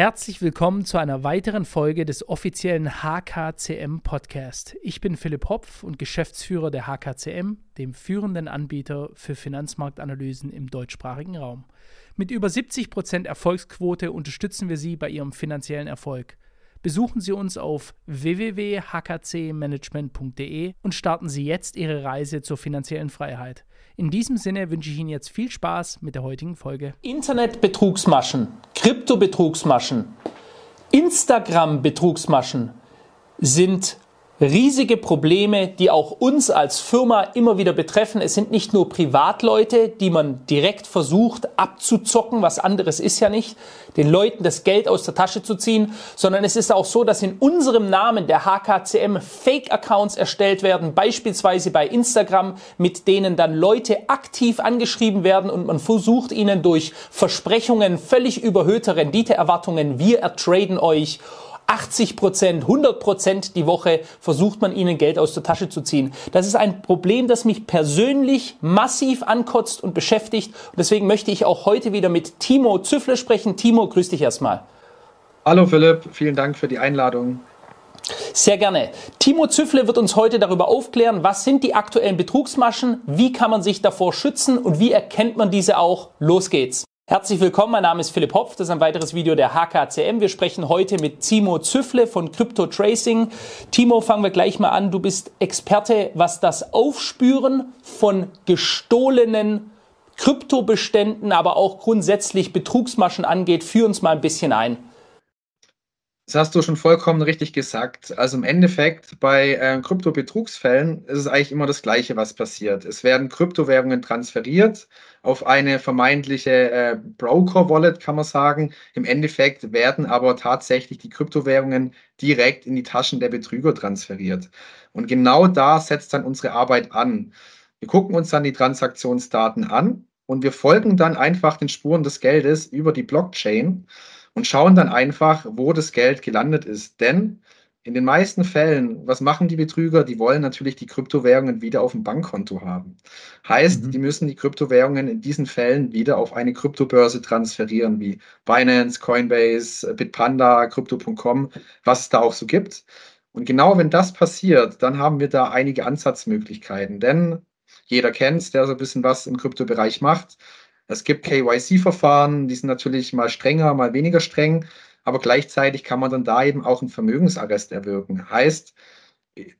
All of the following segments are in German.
Herzlich willkommen zu einer weiteren Folge des offiziellen HKCM Podcast. Ich bin Philipp Hopf und Geschäftsführer der HKCM, dem führenden Anbieter für Finanzmarktanalysen im deutschsprachigen Raum. Mit über 70% Erfolgsquote unterstützen wir Sie bei Ihrem finanziellen Erfolg. Besuchen Sie uns auf www.hkcmanagement.de und starten Sie jetzt Ihre Reise zur finanziellen Freiheit. In diesem Sinne wünsche ich Ihnen jetzt viel Spaß mit der heutigen Folge. Internetbetrugsmaschen, Kryptobetrugsmaschen, Instagram-Betrugsmaschen sind riesige Probleme, die auch uns als Firma immer wieder betreffen. Es sind nicht nur Privatleute, die man direkt versucht abzuzocken, was anderes ist ja nicht, den Leuten das Geld aus der Tasche zu ziehen, sondern es ist auch so, dass in unserem Namen der HKCM Fake-Accounts erstellt werden, beispielsweise bei Instagram, mit denen dann Leute aktiv angeschrieben werden und man versucht ihnen durch Versprechungen völlig überhöhte Renditeerwartungen, wir ertraden euch 80 Prozent, 100 Prozent die Woche versucht man ihnen Geld aus der Tasche zu ziehen. Das ist ein Problem, das mich persönlich massiv ankotzt und beschäftigt. Und deswegen möchte ich auch heute wieder mit Timo Züffle sprechen. Timo, grüß dich erstmal. Hallo Philipp, vielen Dank für die Einladung. Sehr gerne. Timo Züffle wird uns heute darüber aufklären, was sind die aktuellen Betrugsmaschen, wie kann man sich davor schützen und wie erkennt man diese auch. Los geht's. Herzlich willkommen, mein Name ist Philipp Hopf, das ist ein weiteres Video der HKCM. Wir sprechen heute mit Timo Züffle von Crypto Tracing. Timo, fangen wir gleich mal an. Du bist Experte, was das Aufspüren von gestohlenen Kryptobeständen, aber auch grundsätzlich Betrugsmaschen angeht. Führ uns mal ein bisschen ein. Das hast du schon vollkommen richtig gesagt. Also im Endeffekt bei äh, Kryptobetrugsfällen ist es eigentlich immer das Gleiche, was passiert. Es werden Kryptowährungen transferiert auf eine vermeintliche äh, Broker-Wallet, kann man sagen. Im Endeffekt werden aber tatsächlich die Kryptowährungen direkt in die Taschen der Betrüger transferiert. Und genau da setzt dann unsere Arbeit an. Wir gucken uns dann die Transaktionsdaten an und wir folgen dann einfach den Spuren des Geldes über die Blockchain und schauen dann einfach, wo das Geld gelandet ist. Denn in den meisten Fällen, was machen die Betrüger? Die wollen natürlich die Kryptowährungen wieder auf dem Bankkonto haben. Heißt, mhm. die müssen die Kryptowährungen in diesen Fällen wieder auf eine Kryptobörse transferieren, wie Binance, Coinbase, Bitpanda, Crypto.com, was es da auch so gibt. Und genau wenn das passiert, dann haben wir da einige Ansatzmöglichkeiten. Denn jeder kennt es, der so ein bisschen was im Kryptobereich macht. Es gibt KYC-Verfahren, die sind natürlich mal strenger, mal weniger streng, aber gleichzeitig kann man dann da eben auch einen Vermögensarrest erwirken. Heißt,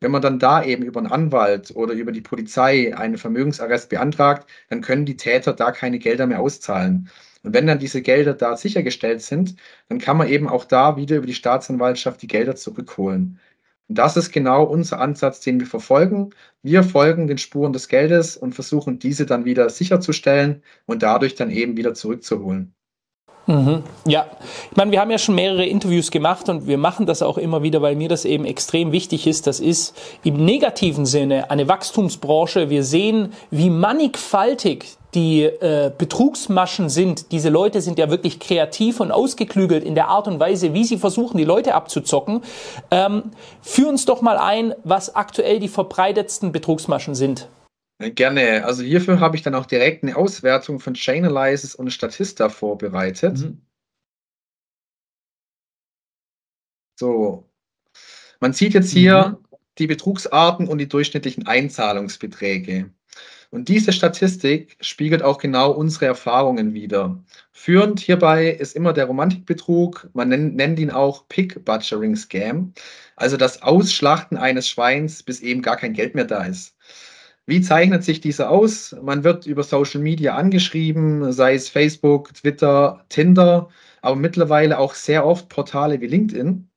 wenn man dann da eben über einen Anwalt oder über die Polizei einen Vermögensarrest beantragt, dann können die Täter da keine Gelder mehr auszahlen. Und wenn dann diese Gelder da sichergestellt sind, dann kann man eben auch da wieder über die Staatsanwaltschaft die Gelder zurückholen. Und das ist genau unser Ansatz, den wir verfolgen. Wir folgen den Spuren des Geldes und versuchen, diese dann wieder sicherzustellen und dadurch dann eben wieder zurückzuholen. Mhm. Ja, ich meine, wir haben ja schon mehrere Interviews gemacht und wir machen das auch immer wieder, weil mir das eben extrem wichtig ist. Das ist im negativen Sinne eine Wachstumsbranche. Wir sehen, wie mannigfaltig die äh, Betrugsmaschen sind. Diese Leute sind ja wirklich kreativ und ausgeklügelt in der Art und Weise, wie sie versuchen, die Leute abzuzocken. Ähm, führ uns doch mal ein, was aktuell die verbreitetsten Betrugsmaschen sind. Gerne. Also hierfür habe ich dann auch direkt eine Auswertung von Chainalysis und Statista vorbereitet. Mhm. So. Man sieht jetzt hier mhm. die Betrugsarten und die durchschnittlichen Einzahlungsbeträge. Und diese Statistik spiegelt auch genau unsere Erfahrungen wider. Führend hierbei ist immer der Romantikbetrug, man nennt, nennt ihn auch Pig Butchering Scam, also das Ausschlachten eines Schweins, bis eben gar kein Geld mehr da ist. Wie zeichnet sich diese aus? Man wird über Social Media angeschrieben, sei es Facebook, Twitter, Tinder, aber mittlerweile auch sehr oft Portale wie LinkedIn.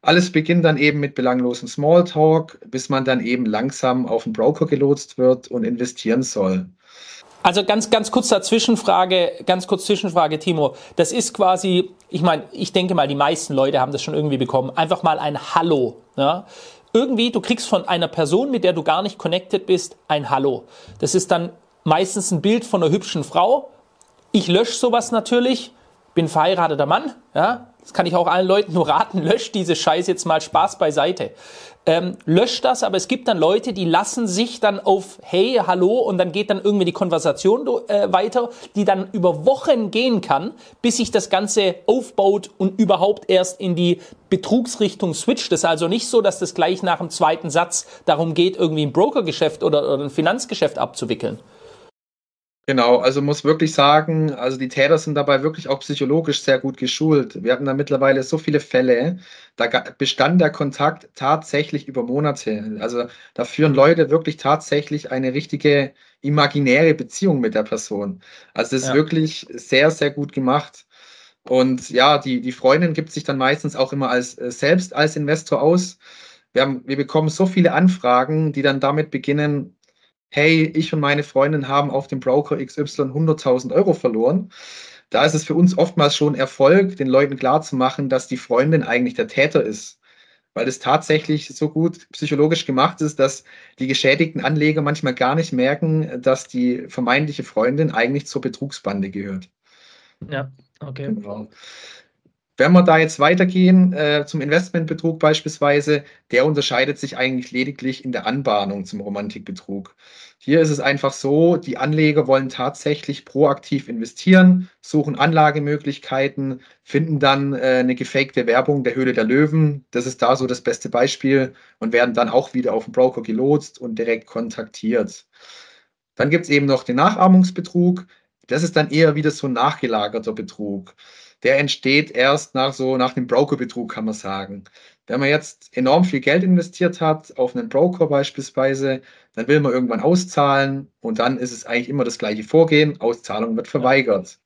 Alles beginnt dann eben mit belanglosem Smalltalk, bis man dann eben langsam auf einen Broker gelotst wird und investieren soll. Also ganz, ganz kurz dazwischenfrage, ganz kurz Zwischenfrage, Timo. Das ist quasi, ich meine, ich denke mal, die meisten Leute haben das schon irgendwie bekommen. Einfach mal ein Hallo. Ja? Irgendwie, du kriegst von einer Person, mit der du gar nicht connected bist, ein Hallo. Das ist dann meistens ein Bild von einer hübschen Frau. Ich lösche sowas natürlich bin verheirateter Mann, ja, das kann ich auch allen Leuten nur raten, löscht diese Scheiß jetzt mal Spaß beiseite. Ähm, löscht das, aber es gibt dann Leute, die lassen sich dann auf Hey, hallo und dann geht dann irgendwie die Konversation äh, weiter, die dann über Wochen gehen kann, bis sich das Ganze aufbaut und überhaupt erst in die Betrugsrichtung switcht. Das ist also nicht so, dass das gleich nach dem zweiten Satz darum geht, irgendwie ein Brokergeschäft oder, oder ein Finanzgeschäft abzuwickeln. Genau, also muss wirklich sagen, also die Täter sind dabei wirklich auch psychologisch sehr gut geschult. Wir hatten da mittlerweile so viele Fälle, da bestand der Kontakt tatsächlich über Monate. Also da führen Leute wirklich tatsächlich eine richtige imaginäre Beziehung mit der Person. Also das ist ja. wirklich sehr, sehr gut gemacht. Und ja, die, die Freundin gibt sich dann meistens auch immer als äh, selbst als Investor aus. Wir, haben, wir bekommen so viele Anfragen, die dann damit beginnen, hey, ich und meine Freundin haben auf dem Broker XY 100.000 Euro verloren. Da ist es für uns oftmals schon Erfolg, den Leuten klarzumachen, dass die Freundin eigentlich der Täter ist. Weil es tatsächlich so gut psychologisch gemacht ist, dass die geschädigten Anleger manchmal gar nicht merken, dass die vermeintliche Freundin eigentlich zur Betrugsbande gehört. Ja, okay. Genau. Wenn wir da jetzt weitergehen äh, zum Investmentbetrug beispielsweise, der unterscheidet sich eigentlich lediglich in der Anbahnung zum Romantikbetrug. Hier ist es einfach so, die Anleger wollen tatsächlich proaktiv investieren, suchen Anlagemöglichkeiten, finden dann äh, eine gefakte Werbung der Höhle der Löwen. Das ist da so das beste Beispiel und werden dann auch wieder auf den Broker gelotst und direkt kontaktiert. Dann gibt es eben noch den Nachahmungsbetrug. Das ist dann eher wieder so ein nachgelagerter Betrug der entsteht erst nach so, nach dem Brokerbetrug, kann man sagen. Wenn man jetzt enorm viel Geld investiert hat, auf einen Broker beispielsweise, dann will man irgendwann auszahlen und dann ist es eigentlich immer das gleiche Vorgehen. Auszahlung wird verweigert.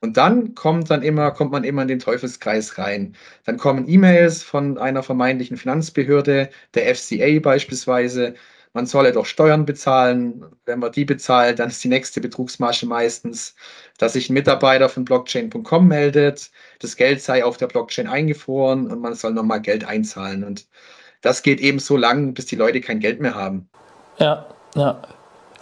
Und dann kommt dann immer, kommt man immer in den Teufelskreis rein. Dann kommen E-Mails von einer vermeintlichen Finanzbehörde, der FCA beispielsweise, man solle doch Steuern bezahlen. Wenn man die bezahlt, dann ist die nächste Betrugsmasche meistens, dass sich ein Mitarbeiter von Blockchain.com meldet, das Geld sei auf der Blockchain eingefroren und man soll nochmal Geld einzahlen. Und das geht eben so lang, bis die Leute kein Geld mehr haben. Ja, ja.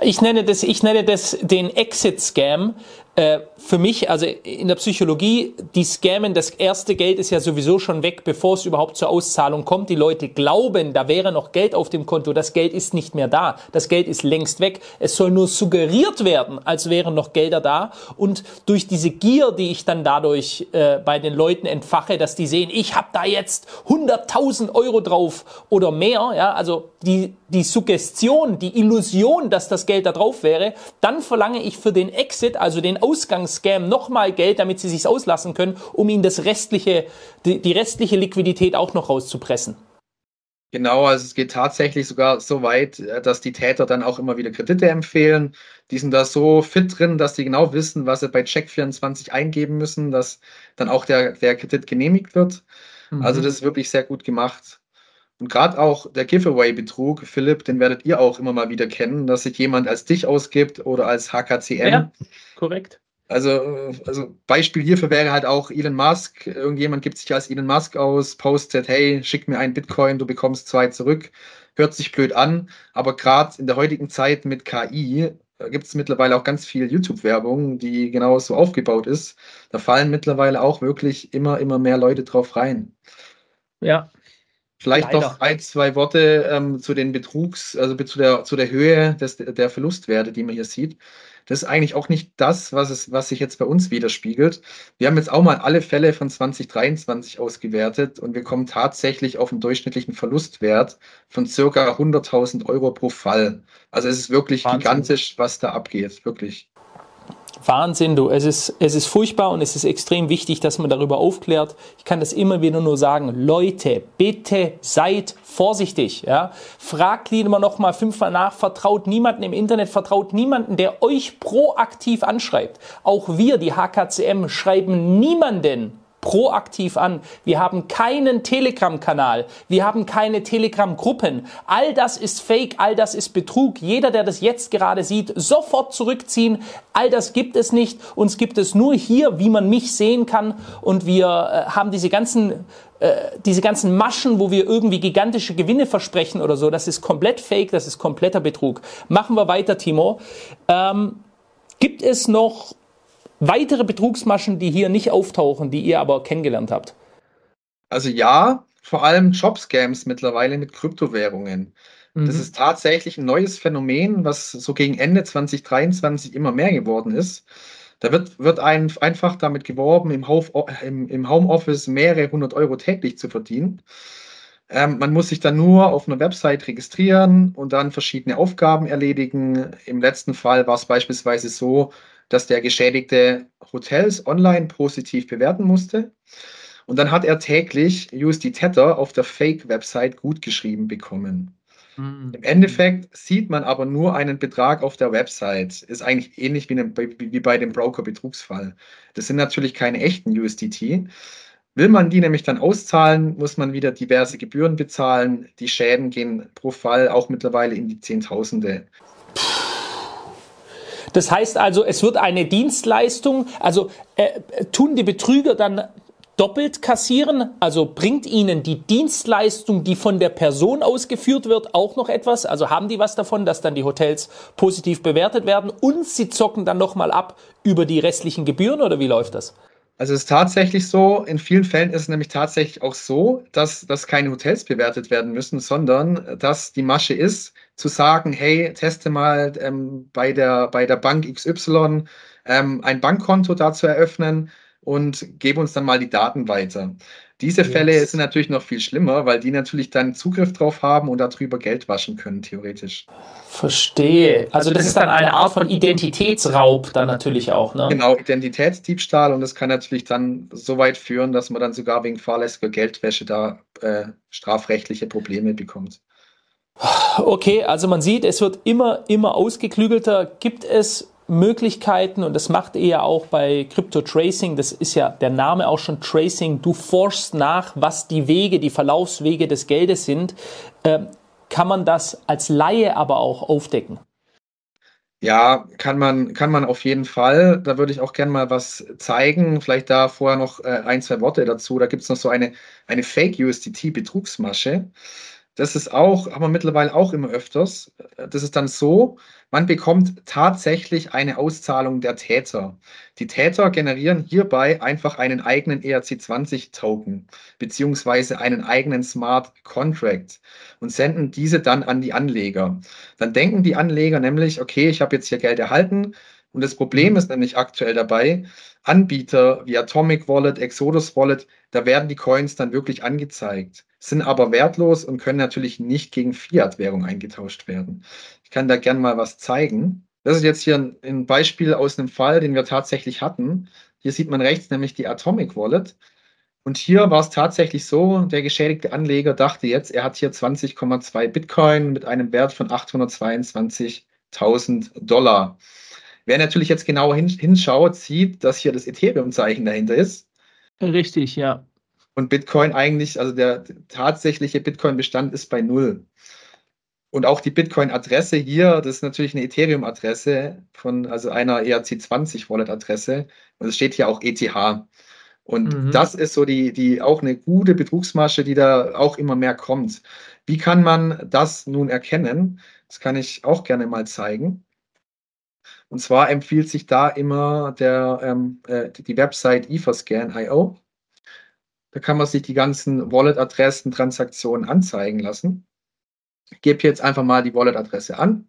Ich nenne das, ich nenne das den Exit-Scam. Äh, für mich, also in der Psychologie, die scammen, das erste Geld ist ja sowieso schon weg, bevor es überhaupt zur Auszahlung kommt. Die Leute glauben, da wäre noch Geld auf dem Konto. Das Geld ist nicht mehr da. Das Geld ist längst weg. Es soll nur suggeriert werden, als wären noch Gelder da. Und durch diese Gier, die ich dann dadurch äh, bei den Leuten entfache, dass die sehen, ich habe da jetzt 100.000 Euro drauf oder mehr, ja, also die, die Suggestion, die Illusion, dass das Geld da drauf wäre, dann verlange ich für den Exit, also den Ausgangsscam nochmal Geld, damit sie sich auslassen können, um ihnen das restliche, die, die restliche Liquidität auch noch rauszupressen. Genau, also es geht tatsächlich sogar so weit, äh, dass die Täter dann auch immer wieder Kredite empfehlen. Die sind da so fit drin, dass sie genau wissen, was sie bei Check24 eingeben müssen, dass dann auch der, der Kredit genehmigt wird. Mhm. Also das ist wirklich sehr gut gemacht. Und gerade auch der Giveaway-Betrug, Philipp, den werdet ihr auch immer mal wieder kennen, dass sich jemand als dich ausgibt oder als HKCM. Ja, korrekt. Also, also Beispiel hierfür wäre halt auch Elon Musk. Irgendjemand gibt sich als Elon Musk aus, postet, hey, schick mir einen Bitcoin, du bekommst zwei zurück. Hört sich blöd an, aber gerade in der heutigen Zeit mit KI gibt es mittlerweile auch ganz viel YouTube-Werbung, die genau so aufgebaut ist. Da fallen mittlerweile auch wirklich immer, immer mehr Leute drauf rein. Ja, Vielleicht Leider. noch ein, zwei Worte ähm, zu den Betrugs, also zu der, zu der Höhe des, der Verlustwerte, die man hier sieht. Das ist eigentlich auch nicht das, was, es, was sich jetzt bei uns widerspiegelt. Wir haben jetzt auch mal alle Fälle von 2023 ausgewertet und wir kommen tatsächlich auf einen durchschnittlichen Verlustwert von circa 100.000 Euro pro Fall. Also es ist wirklich Wahnsinn. gigantisch, was da abgeht, wirklich. Wahnsinn, du. Es ist, es ist furchtbar und es ist extrem wichtig, dass man darüber aufklärt. Ich kann das immer wieder nur sagen. Leute, bitte seid vorsichtig, ja. Fragt lieber noch mal fünfmal nach, vertraut niemanden im Internet, vertraut niemanden, der euch proaktiv anschreibt. Auch wir, die HKCM, schreiben niemanden proaktiv an. Wir haben keinen Telegram-Kanal. Wir haben keine Telegram-Gruppen. All das ist Fake, all das ist Betrug. Jeder, der das jetzt gerade sieht, sofort zurückziehen. All das gibt es nicht. Uns gibt es nur hier, wie man mich sehen kann. Und wir äh, haben diese ganzen äh, diese ganzen Maschen, wo wir irgendwie gigantische Gewinne versprechen oder so, das ist komplett fake, das ist kompletter Betrug. Machen wir weiter, Timo. Ähm, gibt es noch weitere Betrugsmaschen, die hier nicht auftauchen, die ihr aber kennengelernt habt? Also ja, vor allem Jobscams mittlerweile mit Kryptowährungen. Mhm. Das ist tatsächlich ein neues Phänomen, was so gegen Ende 2023 immer mehr geworden ist. Da wird, wird ein, einfach damit geworben, im, Homeoffice mehrere hundert Euro täglich zu verdienen. Ähm, man muss sich dann nur auf einer Website registrieren und dann verschiedene Aufgaben erledigen. Im letzten Fall war es beispielsweise so, dass der Geschädigte Hotels online positiv bewerten musste. Und dann hat er täglich USD Tether auf der Fake-Website gutgeschrieben bekommen. Mhm. Im Endeffekt sieht man aber nur einen Betrag auf der Website. Ist eigentlich ähnlich wie, wie bei dem Broker-Betrugsfall. Das sind natürlich keine echten USDT. Will man die nämlich dann auszahlen, muss man wieder diverse Gebühren bezahlen. Die Schäden gehen pro Fall auch mittlerweile in die Zehntausende. Das heißt also, es wird eine Dienstleistung, also äh, tun die Betrüger dann doppelt kassieren? Also bringt ihnen die Dienstleistung, die von der Person ausgeführt wird, auch noch etwas? Also haben die was davon, dass dann die Hotels positiv bewertet werden und sie zocken dann nochmal ab über die restlichen Gebühren oder wie läuft das? Also es ist tatsächlich so, in vielen Fällen ist es nämlich tatsächlich auch so, dass, dass keine Hotels bewertet werden müssen, sondern dass die Masche ist, zu sagen, hey, teste mal ähm, bei, der, bei der Bank XY ähm, ein Bankkonto da zu eröffnen und gebe uns dann mal die Daten weiter. Diese Fälle yes. sind natürlich noch viel schlimmer, weil die natürlich dann Zugriff drauf haben und darüber Geld waschen können, theoretisch. Verstehe. Also das ist dann eine Art von Identitätsraub dann natürlich auch, ne? Genau, Identitätsdiebstahl und das kann natürlich dann so weit führen, dass man dann sogar wegen fahrlässiger Geldwäsche da äh, strafrechtliche Probleme bekommt. Okay, also man sieht, es wird immer, immer ausgeklügelter. Gibt es Möglichkeiten und das macht ihr ja auch bei Crypto Tracing, das ist ja der Name auch schon Tracing, du forschst nach, was die Wege, die Verlaufswege des Geldes sind. Ähm, kann man das als Laie aber auch aufdecken? Ja, kann man, kann man auf jeden Fall. Da würde ich auch gerne mal was zeigen. Vielleicht da vorher noch äh, ein, zwei Worte dazu. Da gibt es noch so eine, eine Fake-USDT-Betrugsmasche. Das ist auch, haben wir mittlerweile auch immer öfters. Das ist dann so, man bekommt tatsächlich eine Auszahlung der Täter. Die Täter generieren hierbei einfach einen eigenen ERC20-Token beziehungsweise einen eigenen Smart Contract und senden diese dann an die Anleger. Dann denken die Anleger nämlich, okay, ich habe jetzt hier Geld erhalten, und das Problem ist nämlich aktuell dabei, Anbieter wie Atomic Wallet, Exodus Wallet, da werden die Coins dann wirklich angezeigt sind aber wertlos und können natürlich nicht gegen Fiat-Währung eingetauscht werden. Ich kann da gerne mal was zeigen. Das ist jetzt hier ein, ein, Beispiel aus einem Fall, den wir tatsächlich hatten. Hier sieht man rechts nämlich die Atomic Wallet. Und hier war es tatsächlich so, der geschädigte Anleger dachte jetzt, er hat hier 20,2 Bitcoin mit einem Wert von 822.000 Dollar. Wer natürlich jetzt genauer hinschaut, sieht, dass hier das Ethereum-Zeichen dahinter ist. Richtig, ja und Bitcoin eigentlich, also der tatsächliche Bitcoin-Bestand ist bei null. Und auch die Bitcoin-Adresse hier, das ist natürlich eine Ethereum-Adresse von, also einer ERC20-Wallet-Adresse. Und es steht hier auch ETH. Und mhm. das ist so die, die auch eine gute Betrugsmasche, die da auch immer mehr kommt. Wie kann man das nun erkennen? Das kann ich auch gerne mal zeigen. Und zwar empfiehlt sich da immer der, ähm, äh, die Website Etherscan.io. Da kann man sich die ganzen Wallet-Adressen, Transaktionen anzeigen lassen. Ich gebe jetzt einfach mal die Wallet-Adresse an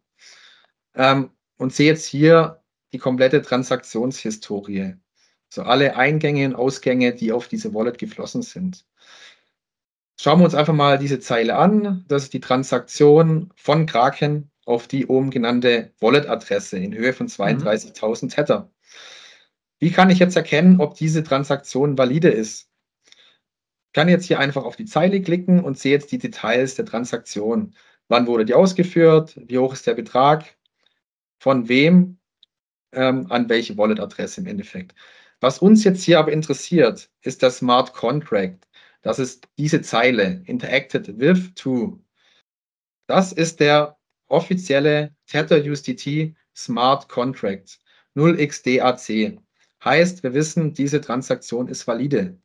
ähm, und sehe jetzt hier die komplette Transaktionshistorie. So alle Eingänge und Ausgänge, die auf diese Wallet geflossen sind. Schauen wir uns einfach mal diese Zeile an. Das ist die Transaktion von Kraken auf die oben genannte Wallet-Adresse in Höhe von 32.000 mhm. Tether. Wie kann ich jetzt erkennen, ob diese Transaktion valide ist? Kann jetzt hier einfach auf die Zeile klicken und sehe jetzt die Details der Transaktion. Wann wurde die ausgeführt? Wie hoch ist der Betrag? Von wem? Ähm, an welche Wallet-Adresse im Endeffekt. Was uns jetzt hier aber interessiert, ist der Smart Contract. Das ist diese Zeile, interacted with to. Das ist der offizielle Tether USDT Smart Contract 0xDAC. Heißt, wir wissen, diese Transaktion ist valide.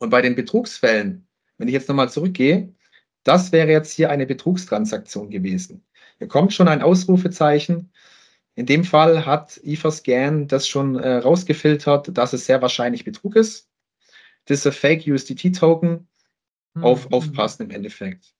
Und bei den Betrugsfällen, wenn ich jetzt nochmal zurückgehe, das wäre jetzt hier eine Betrugstransaktion gewesen. Hier kommt schon ein Ausrufezeichen. In dem Fall hat IFA-Scan das schon äh, rausgefiltert, dass es sehr wahrscheinlich Betrug ist. Diese Fake USDT-Token mhm. auf, aufpassen im Endeffekt.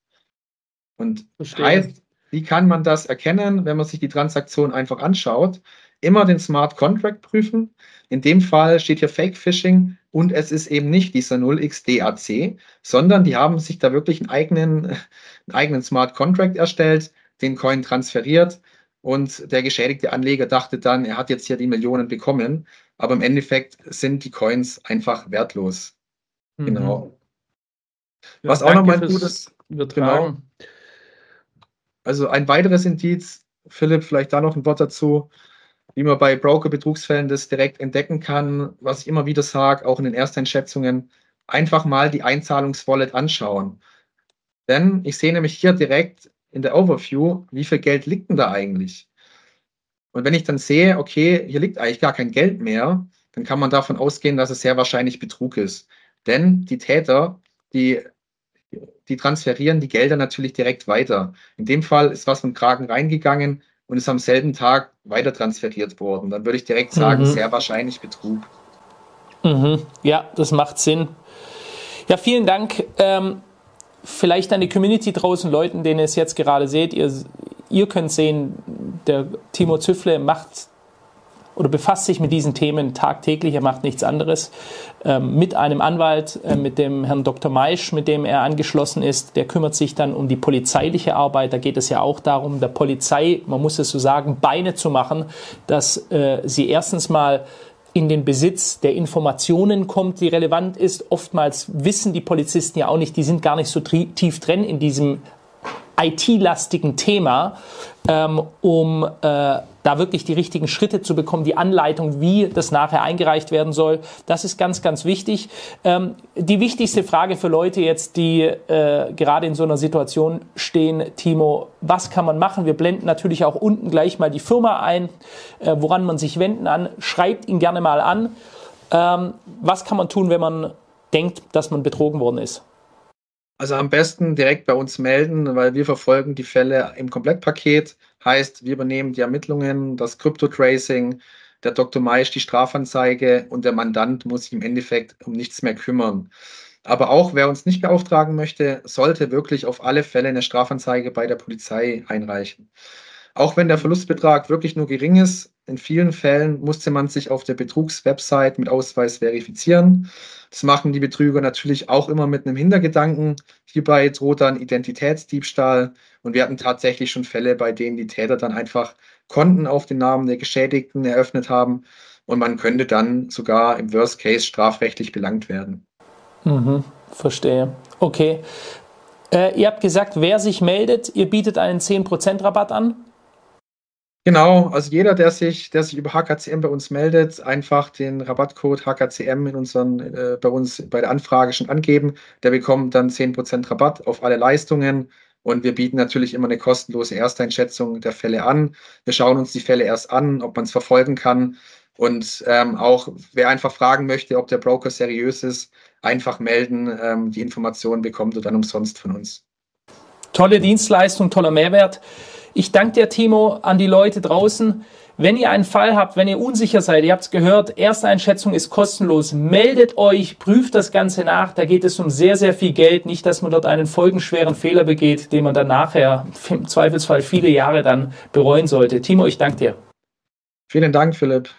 Und heißt, wie kann man das erkennen, wenn man sich die Transaktion einfach anschaut? Immer den Smart Contract prüfen. In dem Fall steht hier Fake Phishing und es ist eben nicht dieser 0xDAC, sondern die haben sich da wirklich einen eigenen, einen eigenen Smart Contract erstellt, den Coin transferiert und der geschädigte Anleger dachte dann, er hat jetzt hier die Millionen bekommen, aber im Endeffekt sind die Coins einfach wertlos. Mhm. Genau. Ja, Was auch nochmal ein gutes. Genau. Also ein weiteres Indiz, Philipp, vielleicht da noch ein Wort dazu, wie man bei Broker-Betrugsfällen das direkt entdecken kann, was ich immer wieder sage, auch in den Ersteinschätzungen, einfach mal die Einzahlungswallet anschauen. Denn ich sehe nämlich hier direkt in der Overview, wie viel Geld liegt denn da eigentlich? Und wenn ich dann sehe, okay, hier liegt eigentlich gar kein Geld mehr, dann kann man davon ausgehen, dass es sehr wahrscheinlich Betrug ist. Denn die Täter, die, die transferieren die Gelder natürlich direkt weiter. In dem Fall ist was vom Kragen reingegangen und ist am selben Tag weiter transferiert worden. Dann würde ich direkt sagen, mhm. sehr wahrscheinlich Betrug. Mhm. Ja, das macht Sinn. Ja, vielen Dank. Ähm, vielleicht an die Community draußen, Leuten, denen ihr es jetzt gerade seht, ihr, ihr könnt sehen, der Timo Züffle macht oder befasst sich mit diesen Themen tagtäglich, er macht nichts anderes, ähm, mit einem Anwalt, äh, mit dem Herrn Dr. Maisch, mit dem er angeschlossen ist, der kümmert sich dann um die polizeiliche Arbeit, da geht es ja auch darum, der Polizei, man muss es so sagen, Beine zu machen, dass äh, sie erstens mal in den Besitz der Informationen kommt, die relevant ist. Oftmals wissen die Polizisten ja auch nicht, die sind gar nicht so tief drin in diesem IT-lastigen Thema, ähm, um äh, da wirklich die richtigen Schritte zu bekommen, die Anleitung, wie das nachher eingereicht werden soll. Das ist ganz, ganz wichtig. Ähm, die wichtigste Frage für Leute jetzt, die äh, gerade in so einer Situation stehen, Timo, was kann man machen? Wir blenden natürlich auch unten gleich mal die Firma ein, äh, woran man sich wenden an. Schreibt ihn gerne mal an. Ähm, was kann man tun, wenn man denkt, dass man betrogen worden ist? Also am besten direkt bei uns melden, weil wir verfolgen die Fälle im Komplettpaket. Heißt, wir übernehmen die Ermittlungen, das Crypto-Tracing, der Dr. Maisch die Strafanzeige und der Mandant muss sich im Endeffekt um nichts mehr kümmern. Aber auch wer uns nicht beauftragen möchte, sollte wirklich auf alle Fälle eine Strafanzeige bei der Polizei einreichen. Auch wenn der Verlustbetrag wirklich nur gering ist, in vielen Fällen musste man sich auf der Betrugswebsite mit Ausweis verifizieren. Das machen die Betrüger natürlich auch immer mit einem Hintergedanken. Hierbei droht dann Identitätsdiebstahl. Und wir hatten tatsächlich schon Fälle, bei denen die Täter dann einfach Konten auf den Namen der Geschädigten eröffnet haben. Und man könnte dann sogar im Worst Case strafrechtlich belangt werden. Mhm, verstehe. Okay. Äh, ihr habt gesagt, wer sich meldet, ihr bietet einen 10% Rabatt an. Genau, also jeder, der sich, der sich über HKCM bei uns meldet, einfach den Rabattcode HKCM in unseren, äh, bei uns bei der Anfrage schon angeben. Der bekommt dann 10% Rabatt auf alle Leistungen. Und wir bieten natürlich immer eine kostenlose Ersteinschätzung der Fälle an. Wir schauen uns die Fälle erst an, ob man es verfolgen kann. Und ähm, auch wer einfach fragen möchte, ob der Broker seriös ist, einfach melden. Ähm, die Informationen bekommt er dann umsonst von uns. Tolle Dienstleistung, toller Mehrwert. Ich danke dir, Timo, an die Leute draußen. Wenn ihr einen Fall habt, wenn ihr unsicher seid, ihr habt es gehört, Ersteinschätzung ist kostenlos, meldet euch, prüft das Ganze nach. Da geht es um sehr, sehr viel Geld. Nicht, dass man dort einen folgenschweren Fehler begeht, den man dann nachher im Zweifelsfall viele Jahre dann bereuen sollte. Timo, ich danke dir. Vielen Dank, Philipp.